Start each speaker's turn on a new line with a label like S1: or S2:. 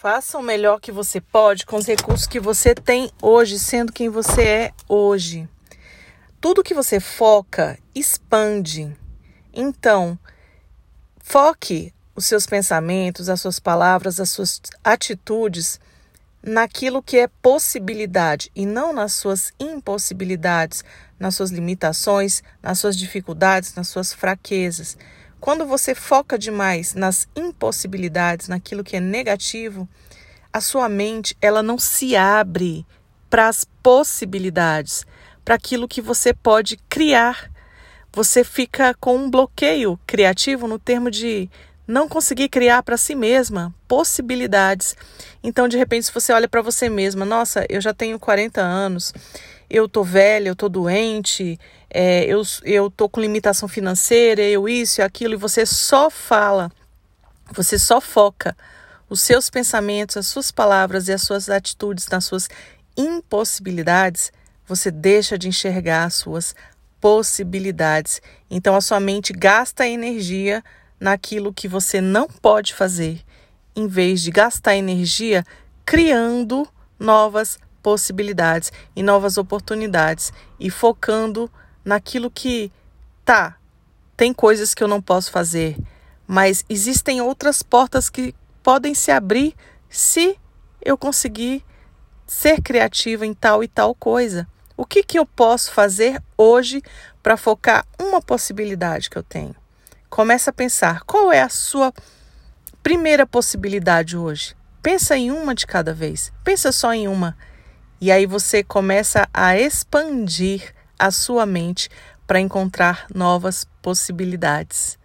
S1: Faça o melhor que você pode com os recursos que você tem hoje, sendo quem você é hoje. Tudo que você foca expande. Então, foque os seus pensamentos, as suas palavras, as suas atitudes naquilo que é possibilidade e não nas suas impossibilidades, nas suas limitações, nas suas dificuldades, nas suas fraquezas. Quando você foca demais nas impossibilidades, naquilo que é negativo, a sua mente ela não se abre para as possibilidades, para aquilo que você pode criar. Você fica com um bloqueio criativo no termo de não conseguir criar para si mesma possibilidades. Então, de repente, se você olha para você mesma, nossa, eu já tenho 40 anos, eu tô velha, eu tô doente, é, eu, eu tô com limitação financeira, eu isso e aquilo, e você só fala, você só foca os seus pensamentos, as suas palavras e as suas atitudes nas suas impossibilidades, você deixa de enxergar as suas possibilidades. Então a sua mente gasta energia naquilo que você não pode fazer, em vez de gastar energia criando novas possibilidades e novas oportunidades e focando naquilo que tá, tem coisas que eu não posso fazer, mas existem outras portas que podem se abrir se eu conseguir ser criativa em tal e tal coisa. O que, que eu posso fazer hoje para focar uma possibilidade que eu tenho? Começa a pensar qual é a sua primeira possibilidade hoje. Pensa em uma de cada vez. Pensa só em uma. E aí você começa a expandir a sua mente para encontrar novas possibilidades.